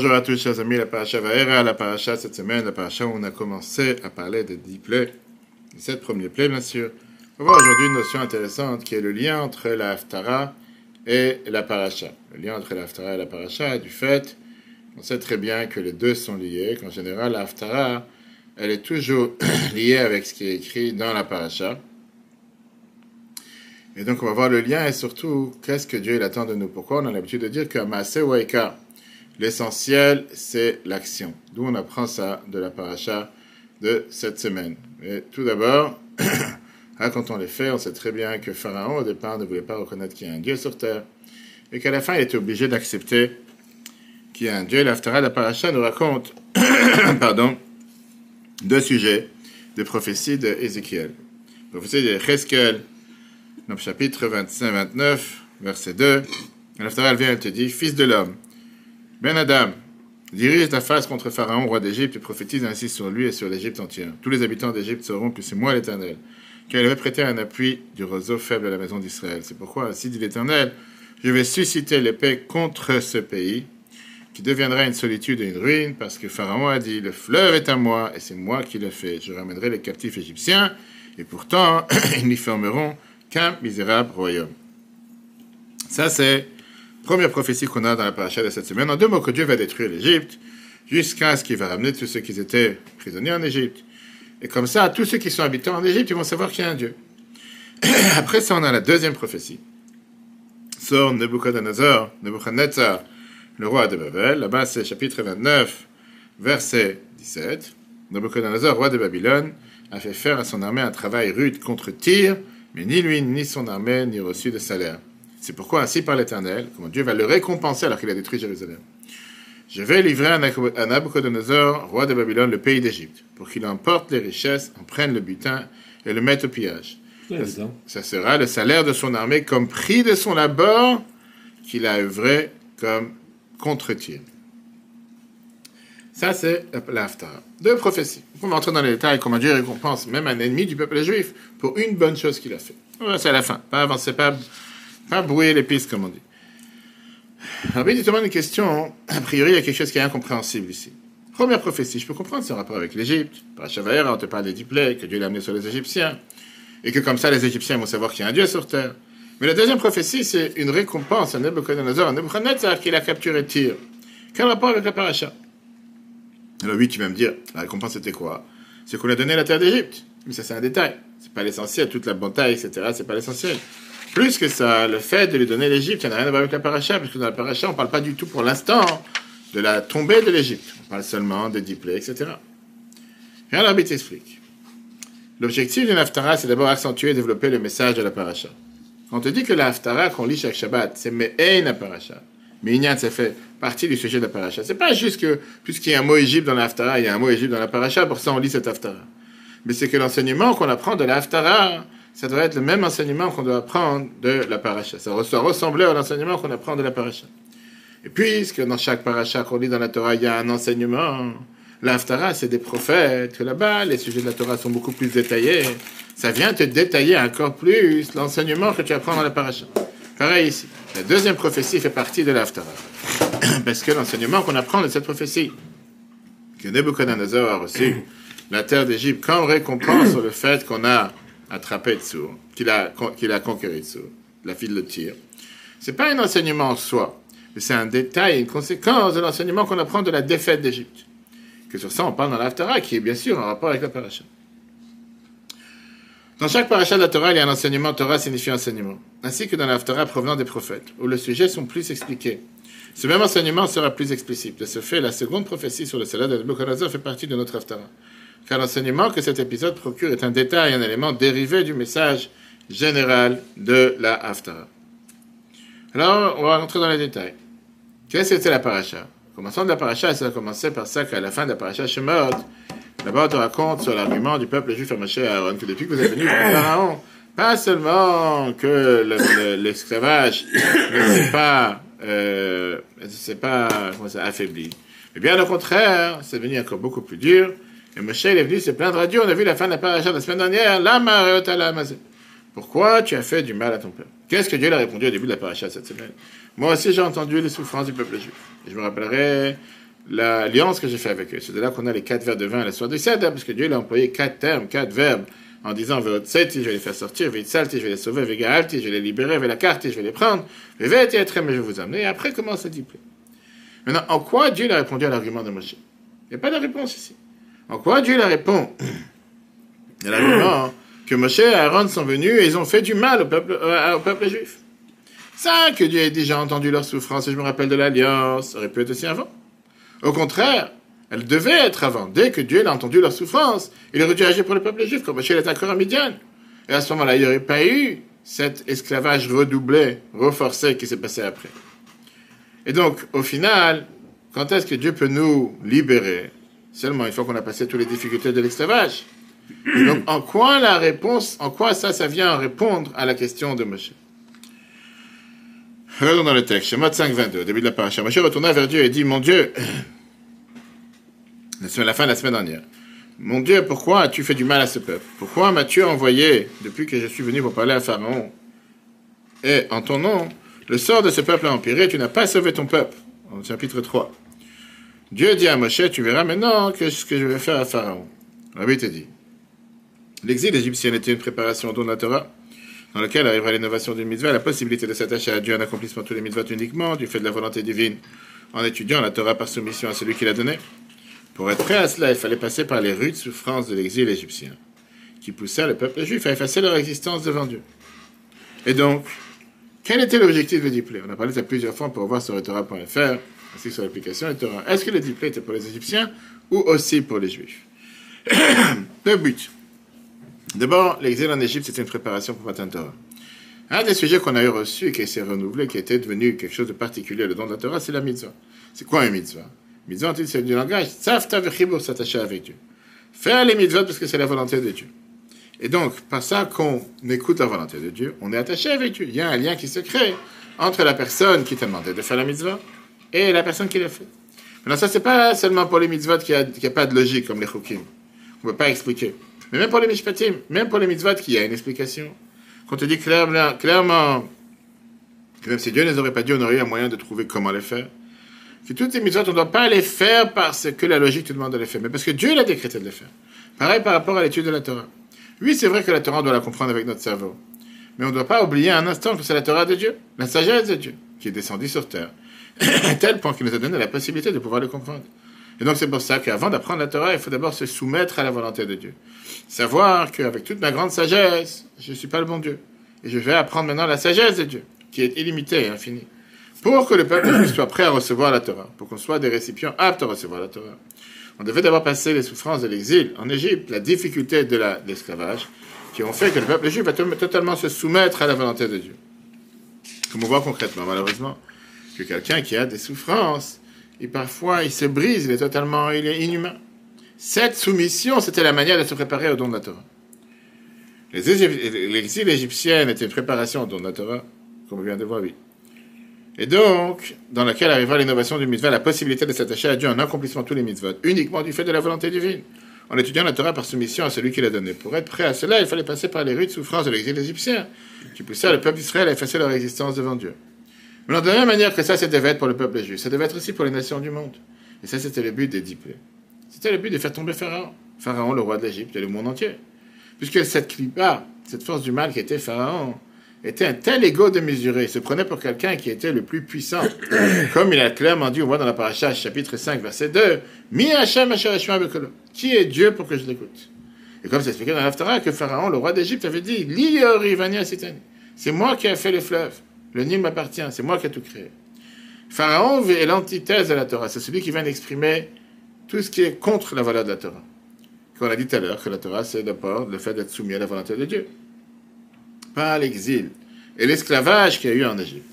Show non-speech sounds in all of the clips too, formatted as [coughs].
Bonjour à tous, chers amis. La paracha Vaera, la paracha cette semaine, la paracha où on a commencé à parler des dix plaies, les sept premiers plaies, bien sûr. On va voir aujourd'hui une notion intéressante qui est le lien entre la Haftara et la paracha. Le lien entre la Haftara et la paracha du fait on sait très bien que les deux sont liés, qu'en général, la Haftara, elle est toujours [clears throat] liée avec ce qui est écrit dans la paracha. Et donc, on va voir le lien et surtout, qu'est-ce que Dieu attend de nous? Pourquoi on a l'habitude de dire que Maase Waika, L'essentiel, c'est l'action. D'où on apprend ça de la paracha de cette semaine. Mais tout d'abord, [coughs] quand on les fait, on sait très bien que Pharaon, au départ, ne voulait pas reconnaître qu'il y a un Dieu sur terre. Et qu'à la fin, il était obligé d'accepter qu'il y a un Dieu. L'Aftara de la paracha nous raconte, [coughs] pardon, deux sujets de prophétie d'Ézéchiel. Prophétie dans le chapitre 25-29, verset 2. L'Aftara, vient et te dit, Fils de l'homme, ben Adam, dirige ta face contre Pharaon, roi d'Égypte, et prophétise ainsi sur lui et sur l'Égypte entière. Tous les habitants d'Égypte sauront que c'est moi l'Éternel, car il avait prêté un appui du roseau faible à la maison d'Israël. C'est pourquoi, ainsi dit l'Éternel, je vais susciter l'épée contre ce pays, qui deviendra une solitude et une ruine, parce que Pharaon a dit, le fleuve est à moi, et c'est moi qui le fais. Je ramènerai les captifs égyptiens, et pourtant, [clears throat] ils n'y formeront qu'un misérable royaume. Ça, c'est Première prophétie qu'on a dans la paracha de cette semaine. En deux mots, que Dieu va détruire l'Égypte jusqu'à ce qu'il va ramener tous ceux qui étaient prisonniers en Égypte. Et comme ça, tous ceux qui sont habitants en Égypte, ils vont savoir qu'il y a un Dieu. [clears throat] Après ça, on a la deuxième prophétie. Sort Nebuchadnezzar, Nebuchadnezzar, le roi de Babel. Là-bas, c'est chapitre 29, verset 17. Nebuchadnezzar, roi de Babylone, a fait faire à son armée un travail rude contre Tyr, mais ni lui ni son armée n'y reçu de salaire. C'est pourquoi ainsi par l'Éternel, comment Dieu va le récompenser alors qu'il a détruit Jérusalem. Je vais livrer à Nabucodonosor, roi de Babylone, le pays d'Égypte, pour qu'il emporte les richesses, en prenne le butin et le mette au pillage. Ça, sera le salaire de son armée comme prix de son labeur qu'il a œuvré comme contre-tir. Ça, c'est l'Aftara. Deux prophéties. On va entrer dans les détails, comment Dieu récompense même un ennemi du peuple juif pour une bonne chose qu'il a fait. C'est à la fin. Pas avant, c'est pas pas brouiller les pistes, comme on dit. Alors, il demande une question. A priori, il y a quelque chose qui est incompréhensible ici. Première prophétie, je peux comprendre ce rapport avec l'Égypte. Par Chavaïra, on te parle des dix que Dieu l'a amené sur les Égyptiens. Et que comme ça, les Égyptiens vont savoir qu'il y a un Dieu sur terre. Mais la deuxième prophétie, c'est une récompense à Nebuchadnezzar. Nebuchadnezzar qu'il a capturé Tyr. Quel rapport avec la paracha? Alors oui, tu vas me dire, la récompense c'était quoi? C'est qu'on a donné la terre d'Égypte. Mais ça, c'est un détail. C'est pas l'essentiel. Toute la bonté, etc., c'est pas l'essentiel. Plus que ça, le fait de lui donner l'Égypte, ça n'a rien à voir avec la paracha, parce que dans la paracha, on ne parle pas du tout pour l'instant de la tombée de l'Égypte. On parle seulement des diplômes, etc. Rien l'arbitre explique. L'objectif d'une haftara, c'est d'abord accentuer et développer le message de la paracha. On te dit que la haftara qu'on lit chaque Shabbat, c'est Me'ein paracha, Me'inyan, ça fait partie du sujet de la paracha. C'est pas juste que, puisqu'il y a un mot Égypte dans la haftara, il y a un mot Égypte dans la paracha, pour ça on lit cette haftara. Mais c'est que l'enseignement qu'on apprend de la haftara, ça doit être le même enseignement qu'on doit apprendre de la paracha. Ça doit ressembler à l'enseignement qu'on apprend de la paracha. Et puisque dans chaque paracha qu'on lit dans la Torah, il y a un enseignement, l'Aftara, c'est des prophètes, là-bas, les sujets de la Torah sont beaucoup plus détaillés. Ça vient te détailler encore plus l'enseignement que tu apprends dans la paracha. Pareil ici. La deuxième prophétie fait partie de l'Aftara. [coughs] Parce que l'enseignement qu'on apprend de cette prophétie, que Nebuchadnezzar a reçu la terre d'Égypte comme récompense le fait qu'on a attrapé Tsur, qu'il a, qu'il a conquéré Tsur, la fille de tir. C'est pas un enseignement en soi, c'est un détail, une conséquence de l'enseignement qu'on apprend de la défaite d'Égypte. Que sur ça, on parle dans l'Aftara, qui est bien sûr en rapport avec la paracha. Dans chaque paracha de la Torah, il y a un enseignement. Torah signifie enseignement. Ainsi que dans l'Aftara provenant des prophètes, où le sujet sont plus expliqués. Ce même enseignement sera plus explicite. De ce fait, la seconde prophétie sur le salaire de Nebuchadnezzar fait partie de notre Aftara car l'enseignement que cet épisode procure est un détail, un élément dérivé du message général de la Haftara. Alors, on va rentrer dans les détails. Qu'est-ce que c'était la paracha? Commençons de la paracha, ça a commencé par ça qu'à la fin de la paracha Shemot, d'abord on te raconte sur l'argument du peuple juif à Moshe Aaron, que depuis que vous êtes venus Pharaon, pas seulement que l'esclavage ne s'est pas, euh, pas affaibli, mais bien au contraire, c'est devenu encore beaucoup plus dur, et Moshe est venu se plaindre à Dieu. On a vu la fin de la paracha la semaine dernière. Pourquoi tu as fait du mal à ton peuple? Qu'est-ce que Dieu a répondu au début de la paracha cette semaine? Moi aussi j'ai entendu les souffrances du peuple juif. Je me rappellerai l'alliance que j'ai fait avec eux. C'est de là qu'on a les quatre verbes de vin à la soirée du Seder, parce que Dieu a employé quatre termes, quatre verbes, en disant Veotseti, je vais les faire sortir, Vitsalti, je vais les sauver, Vegalti, je vais les libérer, Velakarti, je vais les prendre, Veveti, mais je vais vous amener. Et après, comment ça dit Maintenant, en quoi Dieu a répondu à l'argument de Moshe? Il n'y a pas de réponse ici. En quoi Dieu Il y [clears throat] a l'argument que Moshe et Aaron sont venus et ils ont fait du mal au peuple, euh, au peuple juif. Ça, que Dieu ait déjà entendu leur souffrance, et je me rappelle de l'alliance, aurait pu être aussi avant. Au contraire, elle devait être avant. Dès que Dieu a entendu leur souffrance, il aurait dû agir pour le peuple juif, comme Moshe est encore à Midian. Et à ce moment-là, il n'y aurait pas eu cet esclavage redoublé, renforcé qui s'est passé après. Et donc, au final, quand est-ce que Dieu peut nous libérer? Seulement une fois qu'on a passé toutes les difficultés de l'esclavage. Donc, en quoi la réponse, en quoi ça, ça vient répondre à la question de Moshe? Regardons dans le texte, Shemot 5, 22, début de la paracha. Moshe retourna vers Dieu et dit, mon Dieu, [clears throat] la fin de la semaine dernière, mon Dieu, pourquoi as-tu fait du mal à ce peuple? Pourquoi m'as-tu envoyé, depuis que je suis venu pour parler à Pharaon, et en ton nom, le sort de ce peuple a empiré, tu n'as pas sauvé ton peuple En chapitre 3. Dieu dit à Moshe, tu verras maintenant que ce que je vais faire à Pharaon. Rabbi te dit, l'exil égyptien était une préparation au don de la Torah, dans lequel arrivera l'innovation d'une mitzvah, la possibilité de s'attacher à Dieu en accomplissement de tous les mitzvahs uniquement, du fait de la volonté divine, en étudiant la Torah par soumission à celui qui l'a donnée. Pour être prêt à cela, il fallait passer par les rudes souffrances de l'exil égyptien, qui poussèrent le peuple juif à effacer leur existence devant Dieu. Et donc, quel était l'objectif du diplôme On a parlé de ça plusieurs fois pour voir sur Torah.fr, sur l'application Torah. Est-ce que le diplôme était pour les Égyptiens ou aussi pour les Juifs? [clears throat] Le but. D'abord, l'exil en Égypte, c'était une préparation pour Matan Torah. Un des sujets qu'on a eu reçu et qui s'est renouvelé, qui était devenu quelque chose de particulier, le don de la Torah, c'est la mitzvah. C'est quoi une mitzvah? Mitzvah, c'est du langage? S'attacher avec Dieu. Faire les mitzvahs parce que c'est la volonté de Dieu. Et donc, par ça qu'on écoute la volonté de Dieu, on est attaché avec Dieu. Il y a un lien qui se crée entre la personne qui t'a demandé de faire la mitzvah et la personne qui l'a fait. Maintenant, ça, c'est pas seulement pour les mitzvot qui a, pas de logique, comme les chukim. On ne peut pas expliquer. Mais même pour les mishpatim, même pour les mitzvot qui a une explication. Quand on te dit clairement, clairement que même si Dieu ne les aurait pas dit, on aurait eu un moyen de trouver comment les faire. Que toutes ces mitzvot, on ne doit pas les faire parce que la logique te demande de les faire, mais parce que Dieu l'a décrété de les faire. Pareil par rapport à l'étude de la Torah. Oui, c'est vrai que la Torah, on doit la comprendre avec notre cerveau. Mais on ne doit pas oublier un instant que c'est la Torah de Dieu, la sagesse de Dieu, qui est descendue sur terre, à [coughs] tel point qu'il nous a donné la possibilité de pouvoir le comprendre. Et donc c'est pour ça qu'avant d'apprendre la Torah, il faut d'abord se soumettre à la volonté de Dieu. Savoir qu'avec toute ma grande sagesse, je ne suis pas le bon Dieu. Et je vais apprendre maintenant la sagesse de Dieu, qui est illimitée et infinie. Pour que le peuple [coughs] soit prêt à recevoir la Torah, pour qu'on soit des récipients aptes à recevoir la Torah. On devait d'abord passer les souffrances de l'exil en Égypte, la difficulté de l'esclavage, qui ont fait que le peuple juif va totalement se soumettre à la volonté de Dieu. Comme on voit concrètement, malheureusement, que quelqu'un qui a des souffrances, et parfois il se brise, il est totalement inhumain. Cette soumission, c'était la manière de se préparer au don de la Torah. L'exil égyptien était une préparation au don de la Torah, comme on vient de voir, oui. Et donc, dans laquelle arrivera l'innovation du mitzvah, la possibilité de s'attacher à Dieu en accomplissant tous les mitzvahs, uniquement du fait de la volonté divine, en étudiant la Torah par soumission à celui qui l'a donné. Pour être prêt à cela, il fallait passer par les rudes souffrances de l'exil égyptien, qui poussèrent le peuple d'Israël à effacer leur existence devant Dieu. Mais de la même manière que ça, c'était devait être pour le peuple juif, ça devait être aussi pour les nations du monde. Et ça, c'était le but des diplômes. C'était le but de faire tomber Pharaon. Pharaon, le roi de l'Égypte et le monde entier. Puisque cette clipa, cette force du mal qui était Pharaon, était un tel ego démesuré, il se prenait pour quelqu'un qui était le plus puissant. [coughs] Comme il a clairement dit, on voit dans la paracha, chapitre 5, verset 2, Mi Hashem Qui est Dieu pour que je l'écoute? Et comme c'est expliqué dans l'Aftara, que Pharaon, le roi d'Égypte, avait dit, C'est moi qui ai fait les fleuves. Le Nil m'appartient, c'est moi qui ai tout créé. Pharaon est l'antithèse de la Torah. C'est celui qui vient d'exprimer tout ce qui est contre la valeur de la Torah. Comme on a dit tout à l'heure, que la Torah, c'est d'abord le fait d'être soumis à la volonté de Dieu par l'exil et l'esclavage qu'il y a eu en Égypte.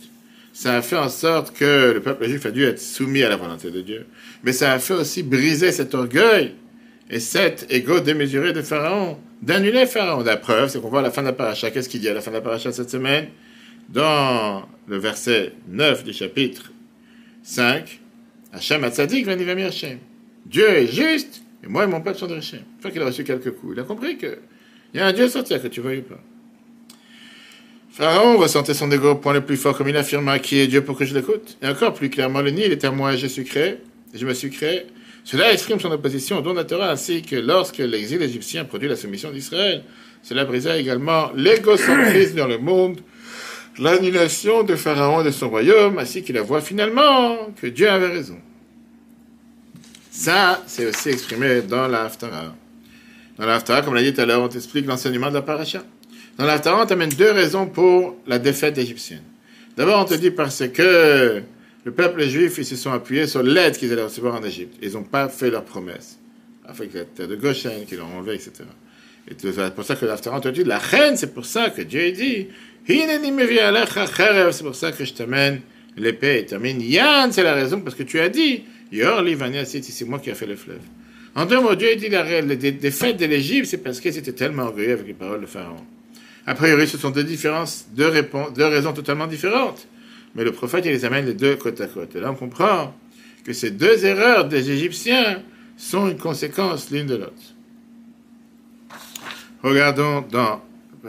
Ça a fait en sorte que le peuple juif a dû être soumis à la volonté de Dieu. Mais ça a fait aussi briser cet orgueil et cet ego démesuré de Pharaon, d'annuler Pharaon. La preuve, c'est qu'on voit à la fin de la paracha. Qu'est-ce qu'il dit à la fin de la paracha cette semaine? Dans le verset 9 du chapitre 5, Hachem Hatzadik Vanivam Hashem. Dieu est juste, et moi et mon peuple sont de Hachem. Une fois qu'il a reçu quelques coups, il a compris qu'il y a un Dieu sortir, que tu veuilles pas. Pharaon ressentait son égo au point le plus fort, comme il affirma qui est Dieu pour que je l'écoute. Et encore plus clairement, le Nil est à moi, je suis créé. je me suis créé. Cela exprime son opposition au don Torah, ainsi que lorsque l'exil égyptien produit la soumission d'Israël, cela brisa également l'égocentrisme dans le monde, l'annulation de Pharaon et de son royaume, ainsi qu'il voit finalement que Dieu avait raison. Ça, c'est aussi exprimé dans la Haftarah. Dans la Haftarah, comme l'a dit tout à l'heure, on t'explique l'enseignement de la paracha. Dans la Haftarah, on t'amène deux raisons pour la défaite égyptienne. D'abord, on te dit parce que le peuple juif, ils se sont appuyés sur l'aide qu'ils allaient recevoir en Égypte. Ils n'ont pas fait leur promesse. Avec la terre de Goshen, qu'ils l'ont enlevé, etc. Et c'est pour ça que l'Haftarah, te dit, la reine, c'est pour ça que Dieu dit, c'est pour ça que je t'amène l'épée et t'amène Yann, c'est la raison, parce que tu as dit, c'est moi qui ai fait le fleuve. En deux mots, Dieu a dit la, défaite de l'Égypte, c'est parce qu'ils étaient tellement orgueilleux avec les paroles de Pharaon. A priori, ce sont deux différences, deux, deux raisons totalement différentes. Mais le prophète, il les amène les deux côte à côte. Et là, on comprend que ces deux erreurs des Égyptiens sont une conséquence l'une de l'autre. Regardons dans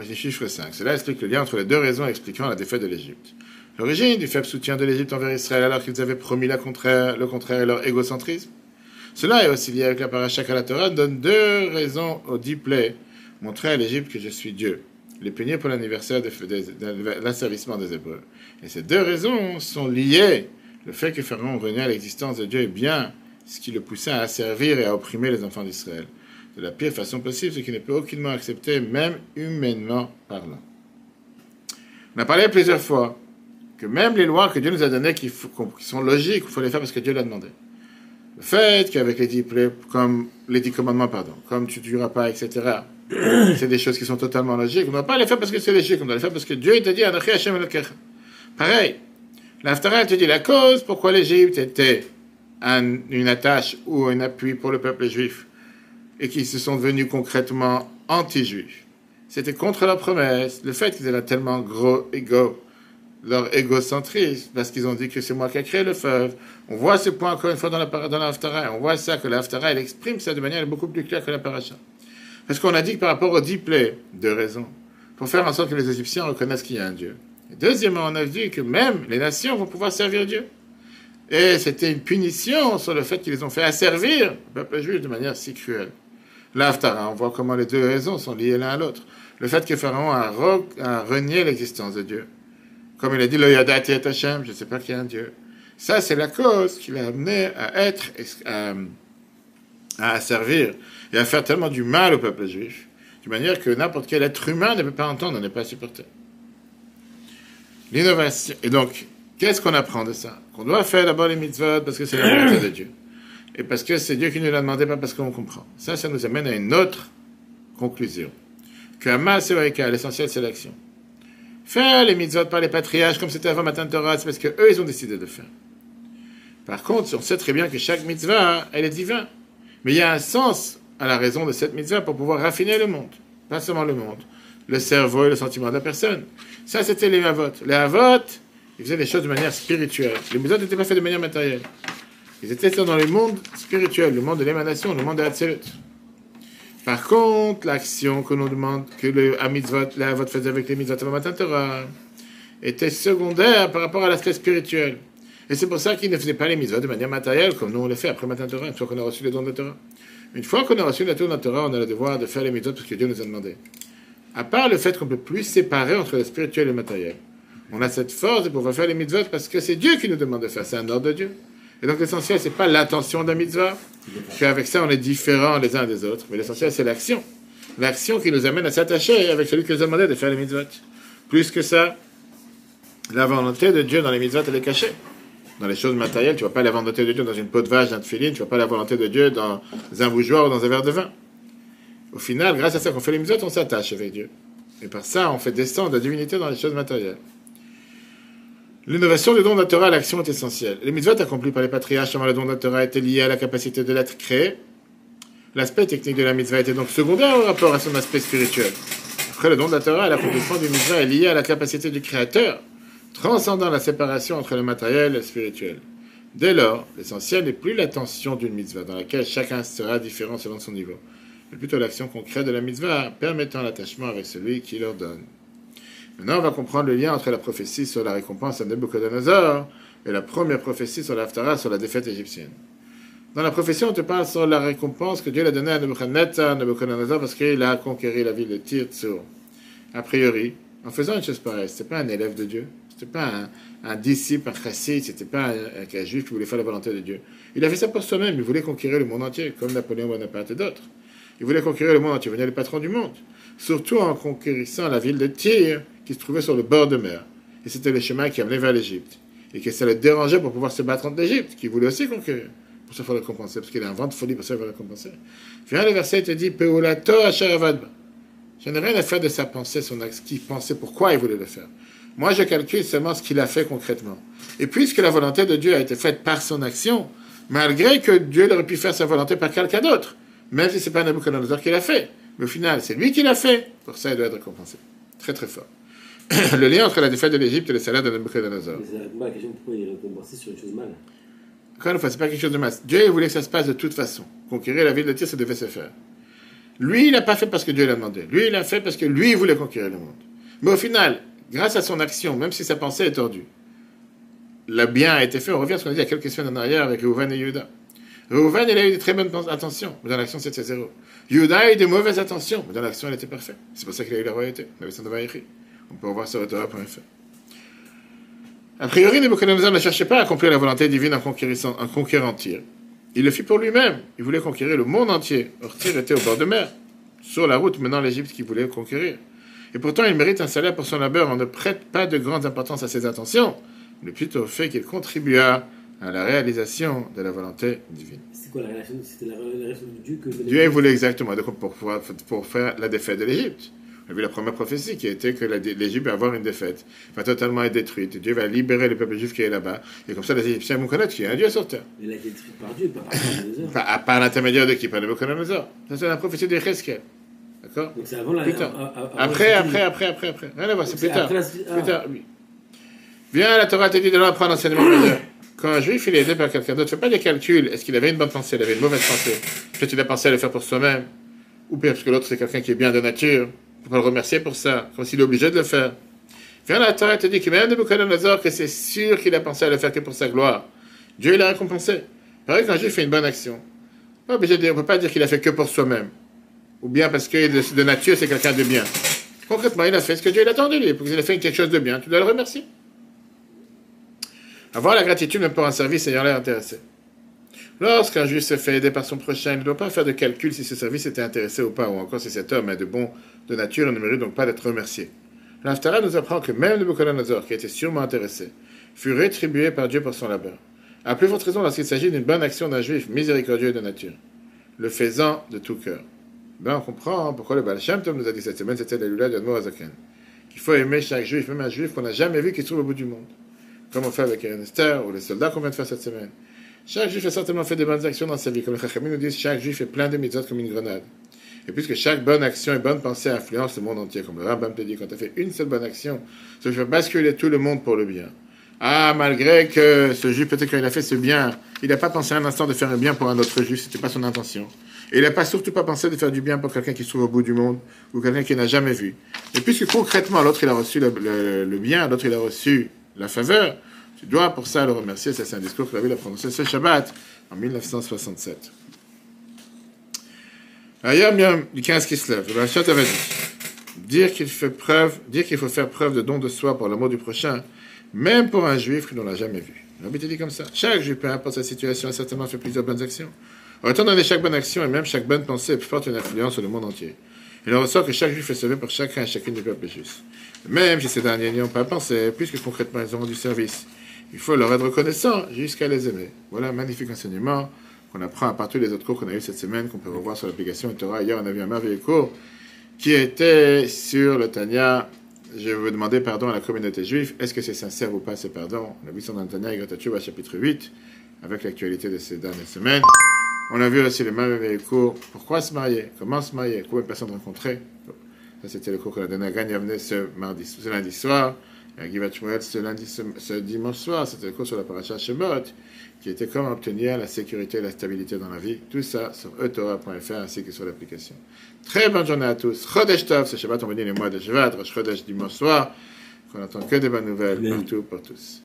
le chiffre 5. Cela explique le lien entre les deux raisons expliquant la défaite de l'Égypte. L'origine du faible soutien de l'Égypte envers Israël alors qu'ils avaient promis le contraire, et leur égocentrisme. Cela est aussi lié avec la paracha à la Torah, donne deux raisons au diplé, montrer à l'Égypte que je suis Dieu, les punir pour l'anniversaire de, l'asservissement des Hébreux. Et ces deux raisons sont liées. Le fait que Pharaon reniait à l'existence de Dieu est bien ce qui le poussait à asservir et à opprimer les enfants d'Israël. De la pire façon possible, ce qui ne peut aucunement accepter, même humainement parlant. On a parlé plusieurs fois que même les lois que Dieu nous a données, qui, sont logiques, il faut les faire parce que Dieu l'a demandé. Le fait qu'avec les dix, comme les dix commandements, pardon, comme tu ne tueras pas, etc., [coughs] c'est des choses qui sont totalement logiques. On ne doit pas les faire parce que c'est logique, on doit les faire parce que Dieu t'a dit, Pareil, l'Aftara te dit la cause pourquoi l'Égypte était une attache ou un appui pour le peuple juif et qu'ils se sont devenus concrètement anti-juifs. C'était contre la promesse, le fait qu'ils avaient tellement gros égo leur égocentrisme, parce qu'ils ont dit que c'est moi qui ai créé le feu. On voit ce point encore une fois dans la, dans la On voit ça, que la elle exprime ça de manière beaucoup plus claire que la paracha. Parce qu'on a dit que par rapport au diplé, deux raisons. Pour faire en sorte que les Égyptiens reconnaissent qu'il y a un Dieu. Deuxièmement, on a dit que même les nations vont pouvoir servir Dieu. Et c'était une punition sur le fait qu'ils les ont fait asservir le peuple juif de manière si cruelle. L'Aftara, on voit comment les deux raisons sont liées l'un à l'autre. Le fait que Pharaon a, a renié l'existence de Dieu comme il a dit, le Yadati et Hashem, je ne sais pas qui est un Dieu. Ça, c'est la cause qui l'a amené à être, à, servir et à faire tellement du mal au peuple juif, de manière que n'importe quel être humain ne peut pas entendre, ne pas supporter. L'innovation. Et donc, qu'est-ce qu'on apprend de ça? Qu'on doit faire d'abord les mitzvot parce que c'est la volonté de Dieu. Et parce que c'est Dieu qui nous l'a demandé, pas parce qu'on comprend. Ça, ça nous amène à une autre conclusion. Que l'essentiel, c'est l'action. Faire les mitzvot par les patriarches comme c'était avant Matin Torah, c'est parce qu'eux, ils ont décidé de faire. Par contre, on sait très bien que chaque mitzvah, elle est divine. Mais il y a un sens à la raison de cette mitzvah pour pouvoir raffiner le monde. Pas seulement le monde. Le cerveau et le sentiment de la personne. Ça, c'était les avot. Les avot, ils faisaient les choses de manière spirituelle. Les mitzvot n'étaient pas faits de manière matérielle. Ils étaient dans le monde spirituel, le monde de l'émanation, le monde de la par contre, l'action que nous demande, que le mitzvot, la vote faisait avec les mitzvot matin Torah, était secondaire par rapport à l'aspect spirituel. Et c'est pour ça qu'il ne faisait pas les mitzvot de manière matérielle, comme nous on le fait après matin Torah, une fois qu'on a reçu les dons de la Torah. Une fois qu'on a reçu la Torah, on a le devoir de faire les mitzvot parce que Dieu nous a demandé. À part le fait qu'on ne peut plus séparer entre le spirituel et le matériel. On a cette force de pouvoir faire les mitzvot parce que c'est Dieu qui nous demande de faire. C'est un ordre de Dieu. Et donc l'essentiel, c'est pas l'intention d'un mitzvah, qu'avec ça on est différents les uns des autres, mais l'essentiel c'est l'action. L'action qui nous amène à s'attacher avec celui qui nous a demandé de faire les mitzvot. Plus que ça, la volonté de Dieu dans les mitzvot, elle est cachée. Dans les choses matérielles, tu ne vois pas la volonté de Dieu dans une peau de vache, dans une filine, tu ne vois pas la volonté de Dieu dans un bougeoir ou dans un verre de vin. Au final, grâce à ça qu'on fait les mitzvot, on s'attache avec Dieu. Et par ça, on fait descendre la divinité dans les choses matérielles. L'innovation du don de la Torah à l'action est essentielle. Les mitzvot accomplis par les patriarches avant le don de la Torah étaient liés à la capacité de l'être créé. L'aspect technique de la mitzvah était donc secondaire au rapport à son aspect spirituel. Après le don de la Torah, l'accomplissement du mitzvah est lié à la capacité du créateur, transcendant la séparation entre le matériel et le spirituel. Dès lors, l'essentiel n'est plus l'attention d'une mitzvah, dans laquelle chacun sera différent selon son niveau, mais plutôt l'action concrète de la mitzvah, permettant l'attachement avec celui qui leur donne. Maintenant, on va comprendre le lien entre la prophétie sur la récompense à Nebuchadnezzar et la première prophétie sur l'Aftara, sur la défaite égyptienne. Dans la profession, on te parle sur la récompense que Dieu a donnée à Nebuchadnezzar, parce qu'il a conquéri la ville de Tirtsur. A priori, en faisant une chose pareille, ce n'était pas un élève de Dieu, ce n'était pas un, disciple, un chassid, ce n'était pas un, juif qui voulait faire la volonté de Dieu. Il a fait ça pour soi-même, il voulait conquérir le monde entier, comme Napoléon Bonaparte et d'autres. Il voulait conquérir le monde entier, venir le patron du monde. Surtout en conquérissant la ville de Tyr, qui se trouvait sur le bord de mer. Et c'était le chemin qui amenait vers l'Égypte. Et que ça le dérangeait pour pouvoir se battre contre l'Égypte, qui voulait aussi conquérir. Pour ça, il le compenser, parce qu'il a un vent de folie, pour ça, il le compenser. Viens le verset, te dit, Peulato Je n'ai rien à faire de sa pensée, son ce qu'il pensait, pourquoi il voulait le faire. Moi, je calcule seulement ce qu'il a fait concrètement. Et puisque la volonté de Dieu a été faite par son action, malgré que Dieu aurait pu faire sa volonté par quelqu'un d'autre, même si ce n'est pas Nabucodonosor qui l'a fait. Mais au final, c'est lui qui l'a fait. Pour ça, il doit être récompensé. Très très fort. [coughs] le lien entre la défaite de l'Égypte et le salaire de. Mais c'est la question pourquoi il est récompensé sur une chose mal. Encore une fois, c'est pas quelque chose de mal. Dieu voulait que ça se passe de toute façon. Conquérir la ville de Tyr, ça devait se faire. Lui, il n'a pas fait parce que Dieu l'a demandé. Lui, il l'a fait parce que lui, il voulait conquérir le monde. Mais au final, grâce à son action, même si sa pensée est tordue, le bien a été fait. On revient à ce qu'on a dit il y a quelques semaines en arrière avec Reuven et Yehuda. Reuven, il a eu de très bonnes intentions, mais dans l'action, c'était zéro. Yehuda a eu de mauvaises intentions, mais dans l'action, elle était parfaite. C'est pour ça qu'il a eu la royauté. On peut revoir sur Torah.fr. A priori, Nebuchadnezzar ne cherchait pas à accomplir la volonté divine en, en conquérant Tyr. Il le fit pour lui-même. Il voulait conquérir le monde entier. Or, Tyr était au bord de mer, sur la route menant l'Égypte qu'il voulait conquérir. Et pourtant, il mérite un salaire pour son labeur. On ne prête pas de grande importance à ses intentions, mais plutôt au fait qu'il contribua à la réalisation de la volonté divine. C'est quoi la C'était la relation de Dieu que Dieu voulait exactement pour, pour faire la défaite de l'Égypte. On a vu la première prophétie qui était que l'Égypte va avoir une défaite, va totalement être détruite. Dieu va libérer le peuple juif qui est là-bas. Et comme ça, les Égyptiens vont connaître qu'il y a un Dieu sur terre. Il a été détruit par Dieu, pas par Nabucodonosor. Par, l'intermédiaire de qui? Par Nabucodonosor. Ça, c'est la prophétie de Cheskel. D'accord? Donc c'est avant la. Plus tard. Après, après, après, après, après. Rien à voir, c'est plus tard. Plus tard, oui. Viens, la Torah te dit de l'apprendre enseignement majeur. Quand un juif il est aidé par quelqu'un d'autre, fais pas des calculs. Est-ce qu'il avait une bonne pensée, il avait une mauvaise pensée Peut-être qu'il a pensé à le faire pour soi-même. Ou bien parce que l'autre c'est quelqu'un qui est bien de nature faut pas le remercier pour ça, comme s'il est obligé de le faire. Viens la Torah te dit que même Nebuchadnezzar, que c'est sûr qu'il a pensé à le faire que pour sa gloire. Dieu l'a récompensé. Pareil, quand Dieu fait une bonne action, on ne peut pas dire qu'il a fait que pour soi-même. Ou bien parce que de, nature, c'est quelqu'un de bien. Concrètement, il a fait ce que Dieu l'attendait attendu, lui. Pour qu'il a fait quelque chose de bien, tu dois le remercier. Avoir la gratitude même pour un service ayant l'air intéressé. Lorsqu'un juif se fait aider par son prochain, il ne doit pas faire de calcul si ce service était intéressé ou pas, ou encore si cet homme est de bon de nature et ne mérite donc pas d'être remercié. L'Aftara nous apprend que même Nebuchadnezzar, qui était sûrement intéressé, fut rétribué par Dieu pour son labeur. À plus forte raison lorsqu'il s'agit d'une bonne action d'un juif miséricordieux de nature, le faisant de tout cœur. Ben, on comprend pourquoi le Baal Shem nous a dit cette semaine, c'était la Lula de Azaken, qu'il faut aimer chaque juif, même un juif qu'on n'a jamais vu qui se trouve au bout du monde. Comme on fait avec Esther ou les soldats qu'on vient de faire cette semaine. Chaque juif a certainement fait des bonnes actions dans sa vie. Comme le Chachamim nous dit, chaque juif est plein de mitzvot comme une grenade. Et puisque chaque bonne action et bonne pensée influence le monde entier, comme le Rambam te dit, quand tu as fait une seule bonne action, ça fait basculer tout le monde pour le bien. Ah, malgré que ce juif, peut-être qu'il a fait ce bien, il n'a pas pensé un instant de faire un bien pour un autre juif, c'était pas son intention. Et il n'a pas surtout pas pensé de faire du bien pour quelqu'un qui se trouve au bout du monde, ou quelqu'un qu'il n'a jamais vu. Et puisque concrètement, l'autre il a reçu le bien, l'autre il a reçu la faveur, tu dois pour ça le remercier. Ça, c'est un discours que David a prononcé ce Shabbat en 1967. Ailleurs, bien, du 15 qui se lève, le avait dit dire qu'il fait preuve, dire qu'il faut faire preuve de don de soi pour l'amour du prochain, même pour un juif qui ne l'a jamais vu. Rabbi dit comme ça. Chaque juif, peu importe sa situation, a certainement fait plusieurs bonnes actions. En étant donné chaque bonne action et même chaque bonne pensée porte une influence sur le monde entier. Il en ressort que chaque juif est sauvé pour chacun et chacune des peuples justes. Même si ces derniers n'y ont pas pensé, puisque concrètement ils ont du service il faut leur être reconnaissant jusqu'à les aimer. Voilà un magnifique enseignement qu'on apprend à partir des autres cours qu'on a eu cette semaine, qu'on peut revoir sur l'application Torah. Hier, on a vu un merveilleux cours qui était sur le Tanya. Je veux demander pardon à la communauté juive. Est-ce que c'est sincère ou pas ce pardon? On a vu ça dans le Tanya à chapitre 8, avec l'actualité de ces dernières semaines. On a vu aussi le merveilleux cours Pourquoi se marier? Comment se marier? Combien de personnes rencontrer Ça, c'était le cours qu'on a donné à Gagne ce, mardi, ce lundi soir Givat ce, lundi, ce, dimanche soir, c'était le cours sur la paracha Shemot, qui était comment obtenir la sécurité et la stabilité dans la vie. Tout ça sur etora.fr ainsi que sur l'application. Très bonne journée à tous. Chodesh Tov, c'est Shabbat, on va dire les mois de Shabbat, Chodesh dimanche soir, qu'on n'entend que des bonnes nouvelles partout pour tous.